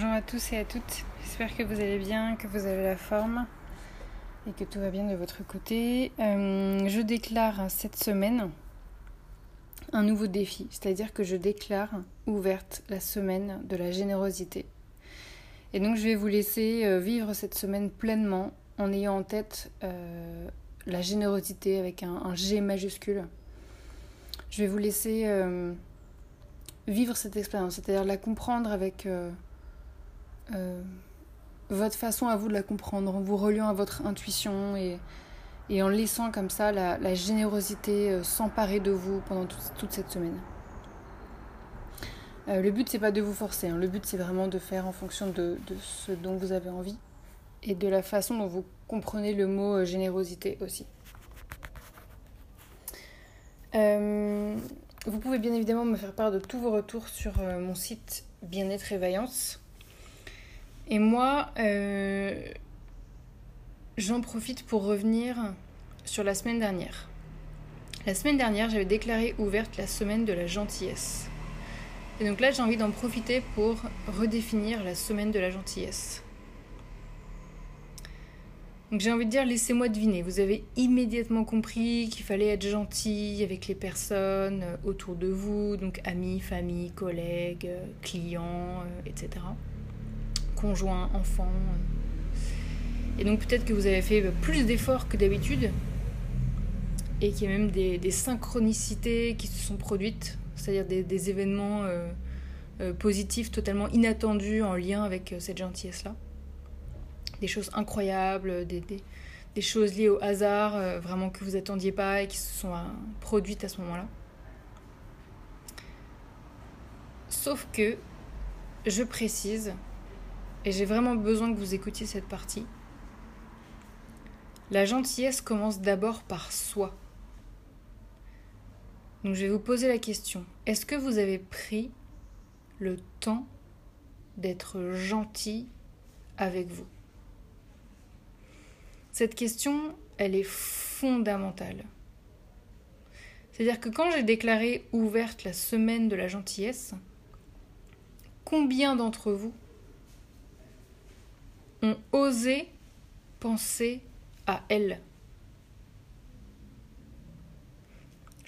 Bonjour à tous et à toutes, j'espère que vous allez bien, que vous avez la forme et que tout va bien de votre côté. Euh, je déclare cette semaine un nouveau défi, c'est-à-dire que je déclare ouverte la semaine de la générosité. Et donc je vais vous laisser euh, vivre cette semaine pleinement en ayant en tête euh, la générosité avec un, G majuscule. Je vais vous laisser vivre cette expérience, c'est-à-dire la comprendre avec votre façon à vous de la comprendre, en vous reliant à votre intuition et, en laissant comme ça la, générosité euh, s'emparer de vous pendant toute, cette semaine. Euh, le but c'est pas de vous forcer, hein. le but c'est vraiment de faire en fonction de, ce dont vous avez envie et de la façon dont vous comprenez le mot euh, générosité aussi. vous pouvez bien évidemment me faire part de tous vos retours sur mon site Bien-être et Vaillance. Et moi, euh, j'en profite pour revenir sur la semaine dernière. La semaine dernière, j'avais déclaré ouverte la semaine de la gentillesse. Et donc là, j'ai envie d'en profiter pour redéfinir la semaine de la gentillesse. Donc j'ai envie de dire, laissez-moi deviner. Vous avez immédiatement compris qu'il fallait être gentil avec les personnes autour de vous, donc amis, famille, collègues, clients, euh, etc conjoint, enfant. Et donc peut-être que vous avez fait plus d'efforts que d'habitude et qu'il y a même des, synchronicités qui se sont produites, c'est-à-dire des, événements euh, euh, positifs totalement inattendus en lien avec euh, cette gentillesse-là. Des choses incroyables, des, choses liées au hasard, vraiment que vous attendiez pas et qui se sont produites à ce moment-là. Sauf que, je précise, et j'ai vraiment besoin que vous écoutiez cette partie. La gentillesse commence d'abord par soi. Donc je vais vous poser la question. Est-ce que vous avez pris le temps d'être gentil avec vous? Cette question, elle est fondamentale. C'est-à-dire que quand j'ai déclaré ouverte la semaine de la gentillesse, combien d'entre vous ont osé penser à elle.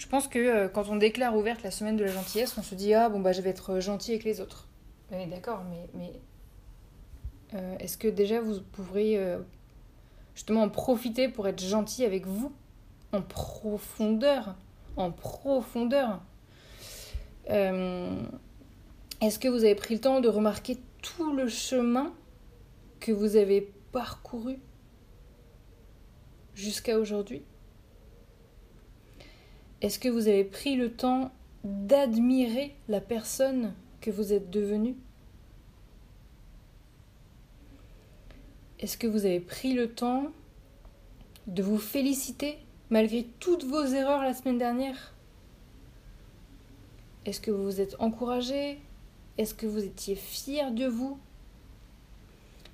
Je pense que euh, quand on déclare ouverte la semaine de la gentillesse, on se dit ah bon bah je vais être gentil avec les autres. Oui d'accord, mais, euh, est-ce que déjà vous pourriez euh, justement en profiter pour être gentil avec vous? En profondeur, en profondeur Est-ce que vous avez pris le temps de remarquer tout le chemin que vous avez parcouru jusqu'à aujourd'hui Est-ce que vous avez pris le temps d'admirer la personne que vous êtes devenue Est-ce que vous avez pris le temps de vous féliciter malgré toutes vos erreurs la semaine dernière Est-ce que vous vous êtes encouragé Est-ce que vous étiez fier de vous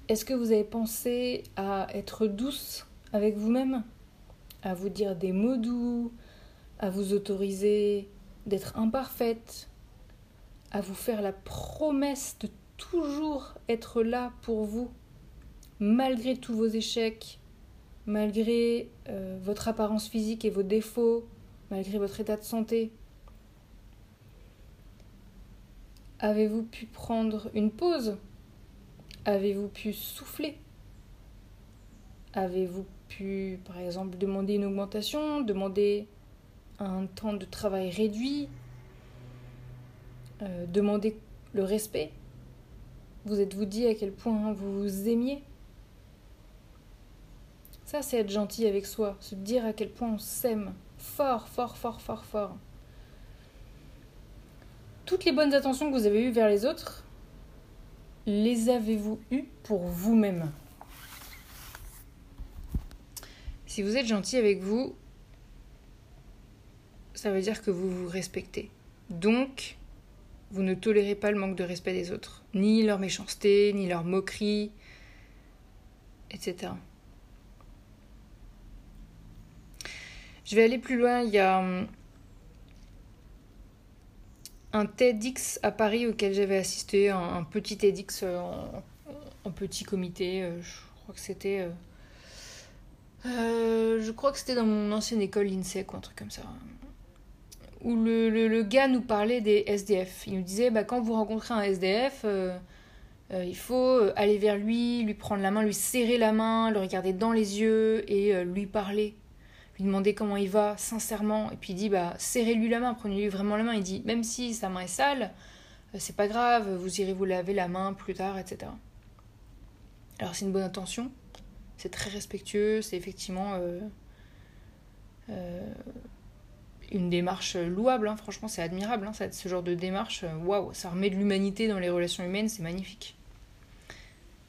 est-ce que vous avez pensé à être douce avec vous-même? À vous dire des mots doux? À vous autoriser d'être imparfaite? À vous faire la promesse de toujours être là pour vous malgré tous vos échecs, malgré euh, votre apparence physique et vos défauts, malgré votre état de santé? Avez-vous pu prendre une pause? Avez-vous pu souffler? Avez-vous pu, par exemple, demander une augmentation, demander un temps de travail réduit, euh, demander le respect? Vous êtes-vous dit à quel point vous vous aimiez? Ça, c'est être gentil avec soi, se dire à quel point on s'aime fort, fort, fort, fort, fort. Toutes les bonnes attentions que vous avez eues vers les autres, les avez-vous eues pour vous-même? Si vous êtes gentil avec vous, ça veut dire que vous vous respectez. Donc, vous ne tolérez pas le manque de respect des autres, ni leur méchanceté, ni leur moquerie, etc. Je vais aller plus loin. Il y a hum, un TEDx à Paris auquel j'avais assisté, un, petit TEDx euh, en, petit comité. Euh, je crois que c'était. Euh, je crois que c'était dans mon ancienne école l'INSEC ou un truc comme ça. Où le, le, gars nous parlait des SDF. Il nous disait bah, quand vous rencontrez un SDF, il faut aller vers lui, lui prendre la main, lui serrer la main, le regarder dans les yeux et lui parler lui demander comment il va, sincèrement, et puis il dit bah serrez-lui la main, prenez-lui vraiment la main. Il dit même si sa main est sale, euh, c'est pas grave, vous irez vous laver la main plus tard, etc. Alors c'est une bonne intention, c'est très respectueux, c'est effectivement euh, euh, une démarche louable, hein. franchement c'est admirable, hein, ce genre de démarche, waouh, ça remet de l'humanité dans les relations humaines, c'est magnifique.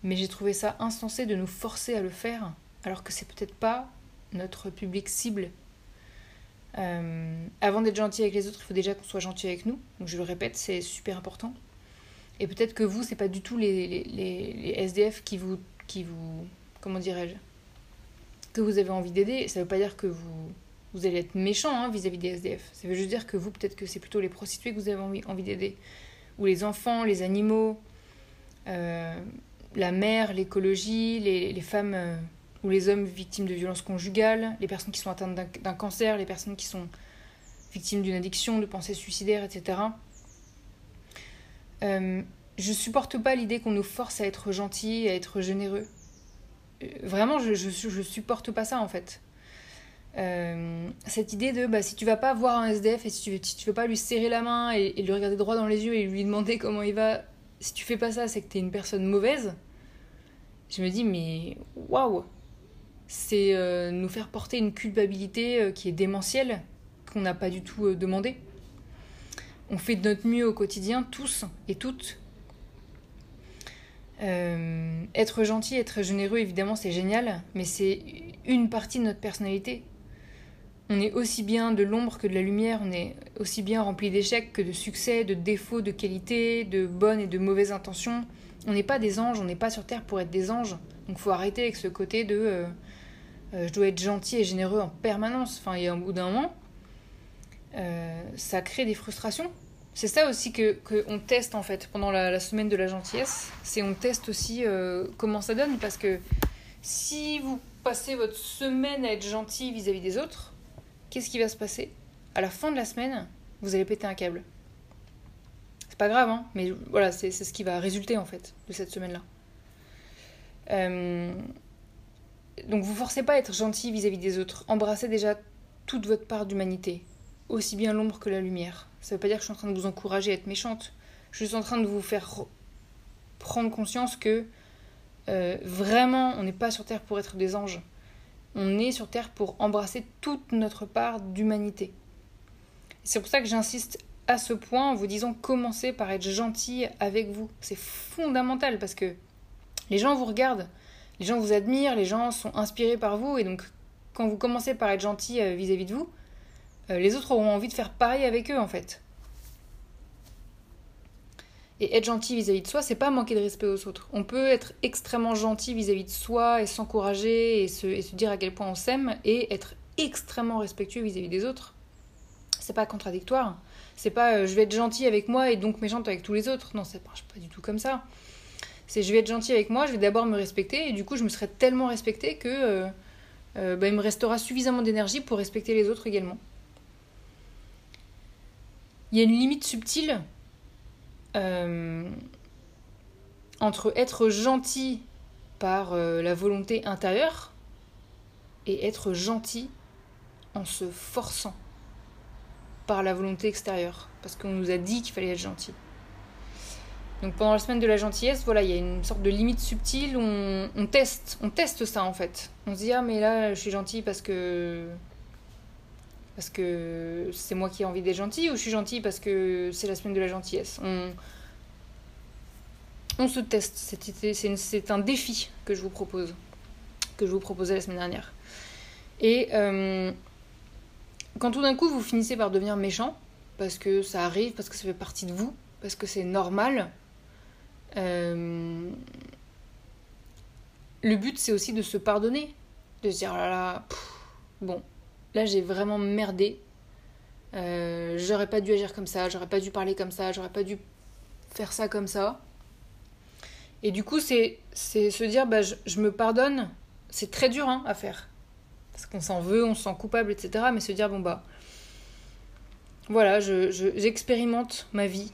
Mais j'ai trouvé ça insensé de nous forcer à le faire, alors que c'est peut-être pas notre public cible. Euh, avant d'être gentil avec les autres, il faut déjà qu'on soit gentil avec nous. Donc je le répète, c'est super important. Et peut-être que vous, c'est pas du tout les, les, les, SDF qui vous, qui vous, comment dirais-je, que vous avez envie d'aider. Ça veut pas dire que vous, vous allez être méchant hein, vis-à-vis des SDF. Ça veut juste dire que vous, peut-être que c'est plutôt les prostituées que vous avez envie, envie d'aider, ou les enfants, les animaux, euh, la mer, l'écologie, les, les femmes. Euh, ou les hommes victimes de violences conjugales, les personnes qui sont atteintes d'un cancer, les personnes qui sont victimes d'une addiction, de pensées suicidaires, etc. Euh, je supporte pas l'idée qu'on nous force à être gentil, à être généreux. Euh, vraiment, je, je, supporte pas ça en fait. Euh, cette idée de bah, si tu vas pas voir un SDF et si tu, si veux pas lui serrer la main et, et, lui regarder droit dans les yeux et lui demander comment il va, si tu fais pas ça, c'est que tu es une personne mauvaise. Je me dis, mais waouh! C'est euh, nous faire porter une culpabilité euh, qui est démentielle, qu'on n'a pas du tout euh, demandé. On fait de notre mieux au quotidien, tous et toutes. être gentil, être généreux, évidemment, c'est génial, mais c'est une partie de notre personnalité. On est aussi bien de l'ombre que de la lumière, on est aussi bien rempli d'échecs que de succès, de défauts, de qualités, de bonnes et de mauvaises intentions. On n'est pas des anges, on n'est pas sur Terre pour être des anges. Donc faut arrêter avec ce côté de je dois être gentil et généreux en permanence. Enfin, et au bout d'un moment, euh, ça crée des frustrations. C'est ça aussi que qu'on teste en fait pendant la, semaine de la gentillesse. C'est on teste aussi euh, comment ça donne parce que si vous passez votre semaine à être gentil vis-à-vis des autres, qu'est-ce qui va se passer? À la fin de la semaine, vous allez péter un câble. C'est pas grave, hein, mais voilà, c'est ce qui va résulter en fait de cette semaine-là. Euh, donc vous forcez pas à être gentil vis-à-vis des autres. Embrassez déjà toute votre part d'humanité, aussi bien l'ombre que la lumière. Ça veut pas dire que je suis en train de vous encourager à être méchante. Je suis en train de vous faire prendre conscience que euh, vraiment, on n'est pas sur Terre pour être des anges. On est sur Terre pour embrasser toute notre part d'humanité. C'est pour ça que j'insiste à ce point en vous disant commencez par être gentil avec vous. C'est fondamental parce que les gens vous regardent les gens vous admirent, les gens sont inspirés par vous, et donc quand vous commencez par être gentil euh, vis-à-vis de vous, euh, les autres auront envie de faire pareil avec eux en fait. Et être gentil vis-à-vis de soi, c'est pas manquer de respect aux autres. On peut être extrêmement gentil vis-à-vis de soi et s'encourager et se, dire à quel point on s'aime et être extrêmement respectueux vis-à-vis des autres. C'est pas contradictoire. C'est pas euh, je vais être gentil avec moi et donc méchante avec tous les autres. Non, ça marche pas du tout comme ça. C'est je vais être gentil avec moi, je vais d'abord me respecter, et du coup, je me serai tellement respecté que euh, euh, bah, me restera suffisamment d'énergie pour respecter les autres également. Il y a une limite subtile euh, entre être gentil par la volonté intérieure et être gentil en se forçant par la volonté extérieure, parce qu'on nous a dit qu'il fallait être gentil. Donc pendant la semaine de la gentillesse, voilà, il y a une sorte de limite subtile où on, teste, on teste ça en fait. On se dit ah mais là je suis gentil parce que parce que c'est moi qui ai envie d'être gentil ou je suis gentil parce que c'est la semaine de la gentillesse. On, on se teste. C'est un défi que je vous propose, que je vous proposais la semaine dernière. Et euh, quand tout d'un coup vous finissez par devenir méchant, parce que ça arrive, parce que ça fait partie de vous, parce que c'est normal, euh, le but c'est aussi de se pardonner, de se dire oh là là, bon, là j'ai vraiment merdé, euh, j'aurais pas dû agir comme ça, j'aurais pas dû parler comme ça, j'aurais pas dû faire ça comme ça. Et du coup, c'est se dire, bah, je, me pardonne. C'est très dur hein, à faire. Parce qu'on s'en veut, on se sent coupable, etc. Mais se dire, bon, bah, voilà, j'expérimente je, ma vie.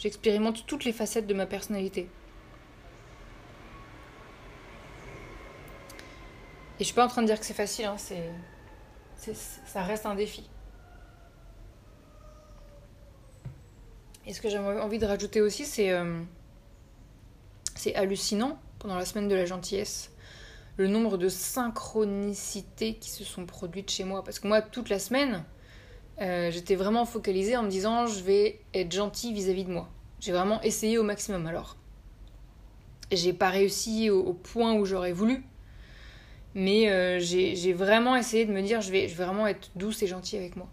J'expérimente toutes les facettes de ma personnalité. Et je suis pas en train de dire que c'est facile, hein, c'est, ça reste un défi. Et ce que j'ai envie de rajouter aussi, c'est euh, c'est hallucinant pendant la semaine de la gentillesse le nombre de synchronicités qui se sont produites chez moi. Parce que moi, toute la semaine, euh, j'étais vraiment focalisée en me disant je vais être gentil vis-à-vis de moi. J'ai vraiment essayé au maximum alors. J'ai pas réussi au, point où j'aurais voulu, mais euh, j'ai vraiment essayé de me dire je vais, vraiment être douce et gentille avec moi.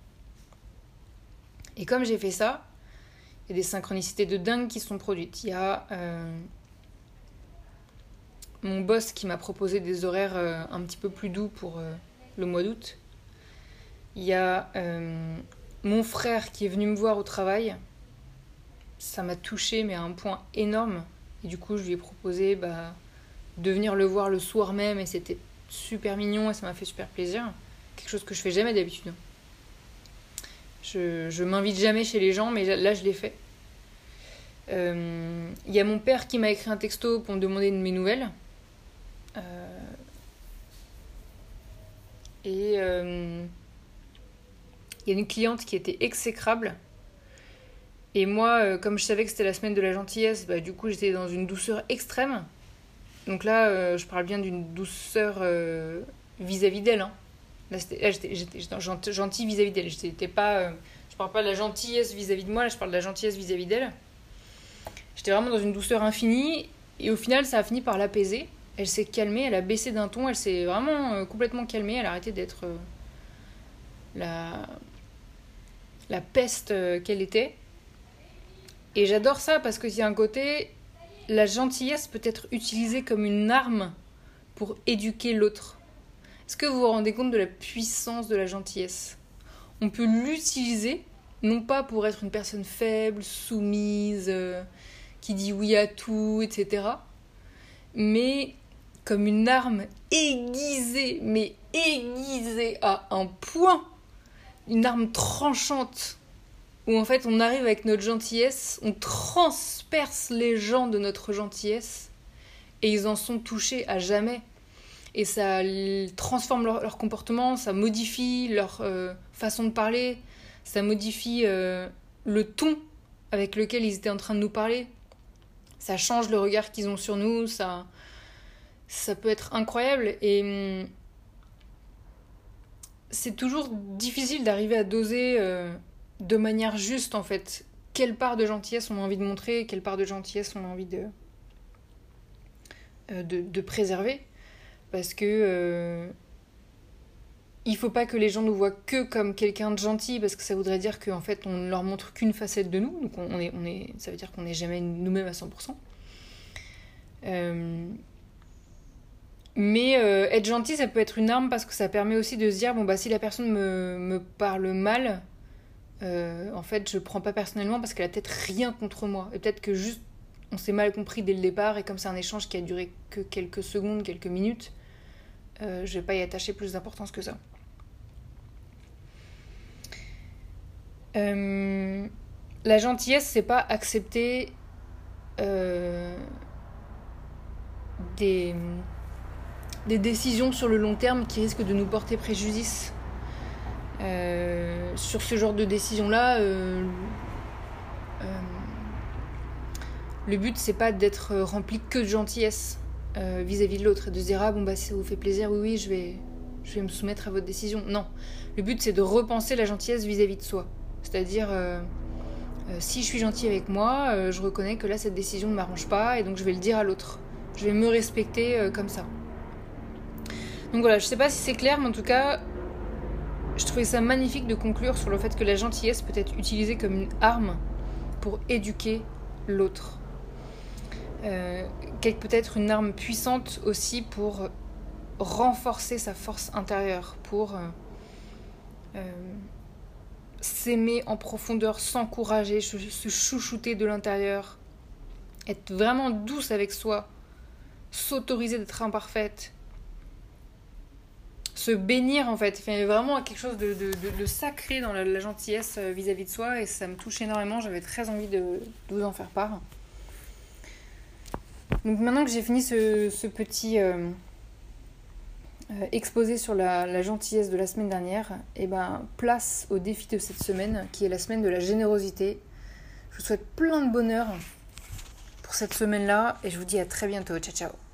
Et comme j'ai fait ça, il y a des synchronicités de dingue qui sont produites. Il y a euh, mon boss qui m'a proposé des horaires un petit peu plus doux pour le mois d'août. Il y a euh, mon frère qui est venu me voir au travail. Ça m'a touché, mais à un point énorme. Et du coup, je lui ai proposé bah, de venir le voir le soir même, et c'était super mignon, et ça m'a fait super plaisir. Quelque chose que je fais jamais d'habitude. Je, je m'invite jamais chez les gens, mais là, je l'ai fait. Il y a mon père qui m'a écrit un texto pour me demander de mes nouvelles. Euh, et euh, il y a une cliente qui était exécrable. Et moi, euh, comme je savais que c'était la semaine de la gentillesse, bah, du coup j'étais dans une douceur extrême. Donc là, je parle bien d'une douceur vis-à-vis d'elle. Hein. Là, j'étais gentille vis-à-vis d'elle. J'étais pas, je parle pas de la gentillesse vis-à-vis de moi, là, je parle de la gentillesse vis-à-vis d'elle. J'étais vraiment dans une douceur infinie. Et au final, ça a fini par l'apaiser elle s'est calmée, elle a baissé d'un ton, elle s'est vraiment euh, complètement calmée, elle a arrêté d'être euh, la, la peste euh, qu'elle était. Et j'adore ça parce que a un côté, la gentillesse peut être utilisée comme une arme pour éduquer l'autre. Est-ce que vous vous rendez compte de la puissance de la gentillesse? On peut l'utiliser, non pas pour être une personne faible, soumise, qui dit oui à tout, etc. Mais comme une arme aiguisée, mais aiguisée à un point, une arme tranchante, où en fait on arrive avec notre gentillesse, on transperce les gens de notre gentillesse, et ils en sont touchés à jamais. Et ça transforme leur, comportement, ça modifie leur euh, façon de parler, ça modifie euh, le ton avec lequel ils étaient en train de nous parler. Ça change le regard qu'ils ont sur nous, ça, ça peut être incroyable et hum, c'est toujours difficile d'arriver à doser euh, de manière juste en fait quelle part de gentillesse on a envie de montrer, quelle part de gentillesse on a envie de, euh, de, préserver. Parce que euh, il faut pas que les gens nous voient que comme quelqu'un de gentil, parce que ça voudrait dire qu'en fait on ne leur montre qu'une facette de nous, donc on est, on est, ça veut dire qu'on n'est jamais nous-mêmes à 100%. Euh, mais euh, être gentil, ça peut être une arme parce que ça permet aussi de se dire bon, bah, si la personne me, me parle mal, euh, en fait, je prends pas personnellement parce qu'elle a peut-être rien contre moi. Et peut-être que juste on s'est mal compris dès le départ et comme c'est un échange qui a duré que quelques secondes, quelques minutes, euh, je vais pas y attacher plus d'importance que ça. la gentillesse, c'est pas accepter des des décisions sur le long terme qui risquent de nous porter préjudice. Euh, sur ce genre de décision-là, euh, euh, le but c'est pas d'être rempli que de gentillesse vis-à-vis de l'autre et de se dire ah bon bah si ça vous fait plaisir, oui oui je vais, je vais me soumettre à votre décision. Non, le but c'est de repenser la gentillesse vis-à-vis de soi. C'est-à-dire si je suis gentil avec moi, je reconnais que là cette décision ne m'arrange pas et donc je vais le dire à l'autre. Je vais me respecter comme ça. Donc voilà, je sais pas si c'est clair, mais en tout cas, je trouvais ça magnifique de conclure sur le fait que la gentillesse peut être utilisée comme une arme pour éduquer l'autre. Euh, peut-être une arme puissante aussi pour renforcer sa force intérieure, pour euh, euh, s'aimer en profondeur, s'encourager, se chouchouter de l'intérieur, être vraiment douce avec soi, s'autoriser d'être imparfaite, se bénir en fait. Vraiment quelque chose de, sacré dans la, gentillesse euh, vis-à-vis de soi et ça me touche énormément. J'avais très envie de, vous en faire part. Donc maintenant que j'ai fini ce, petit euh, euh, exposé sur la, gentillesse de la semaine dernière, et eh ben place au défi de cette semaine qui est la semaine de la générosité. Je vous souhaite plein de bonheur pour cette semaine-là et je vous dis à très bientôt. Ciao ciao